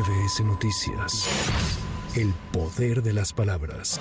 MBS Noticias. El poder de las palabras.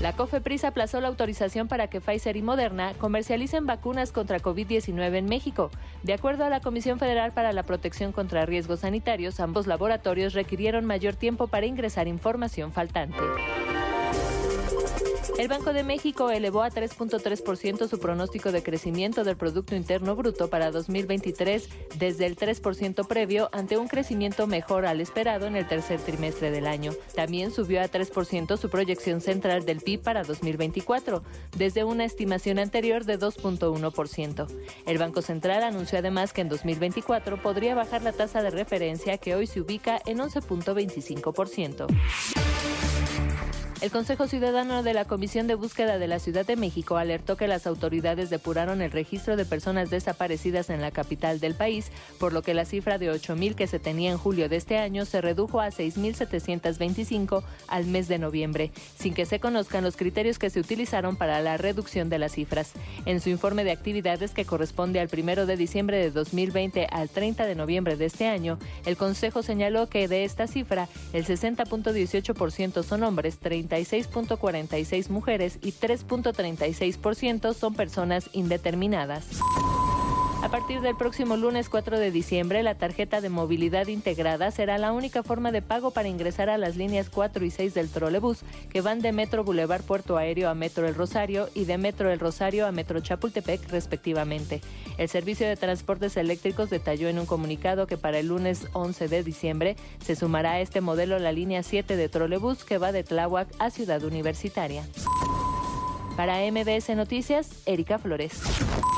La COFEPRIS aplazó la autorización para que Pfizer y Moderna comercialicen vacunas contra COVID-19 en México. De acuerdo a la Comisión Federal para la Protección contra Riesgos Sanitarios, ambos laboratorios requirieron mayor tiempo para ingresar información faltante. El Banco de México elevó a 3.3% su pronóstico de crecimiento del Producto Interno Bruto para 2023 desde el 3% previo ante un crecimiento mejor al esperado en el tercer trimestre del año. También subió a 3% su proyección central del PIB para 2024, desde una estimación anterior de 2.1%. El Banco Central anunció además que en 2024 podría bajar la tasa de referencia que hoy se ubica en 11.25%. El Consejo Ciudadano de la Comisión de Búsqueda de la Ciudad de México alertó que las autoridades depuraron el registro de personas desaparecidas en la capital del país, por lo que la cifra de 8.000 que se tenía en julio de este año se redujo a 6.725 al mes de noviembre, sin que se conozcan los criterios que se utilizaron para la reducción de las cifras. En su informe de actividades que corresponde al 1 de diciembre de 2020 al 30 de noviembre de este año, el Consejo señaló que de esta cifra, el 60.18% son hombres, 30 36.46 mujeres y 3.36% son personas indeterminadas. A partir del próximo lunes 4 de diciembre, la tarjeta de movilidad integrada será la única forma de pago para ingresar a las líneas 4 y 6 del trolebús, que van de Metro Boulevard Puerto Aéreo a Metro El Rosario y de Metro El Rosario a Metro Chapultepec, respectivamente. El Servicio de Transportes Eléctricos detalló en un comunicado que para el lunes 11 de diciembre se sumará a este modelo la línea 7 de trolebús que va de Tláhuac a Ciudad Universitaria. Para MBS Noticias, Erika Flores.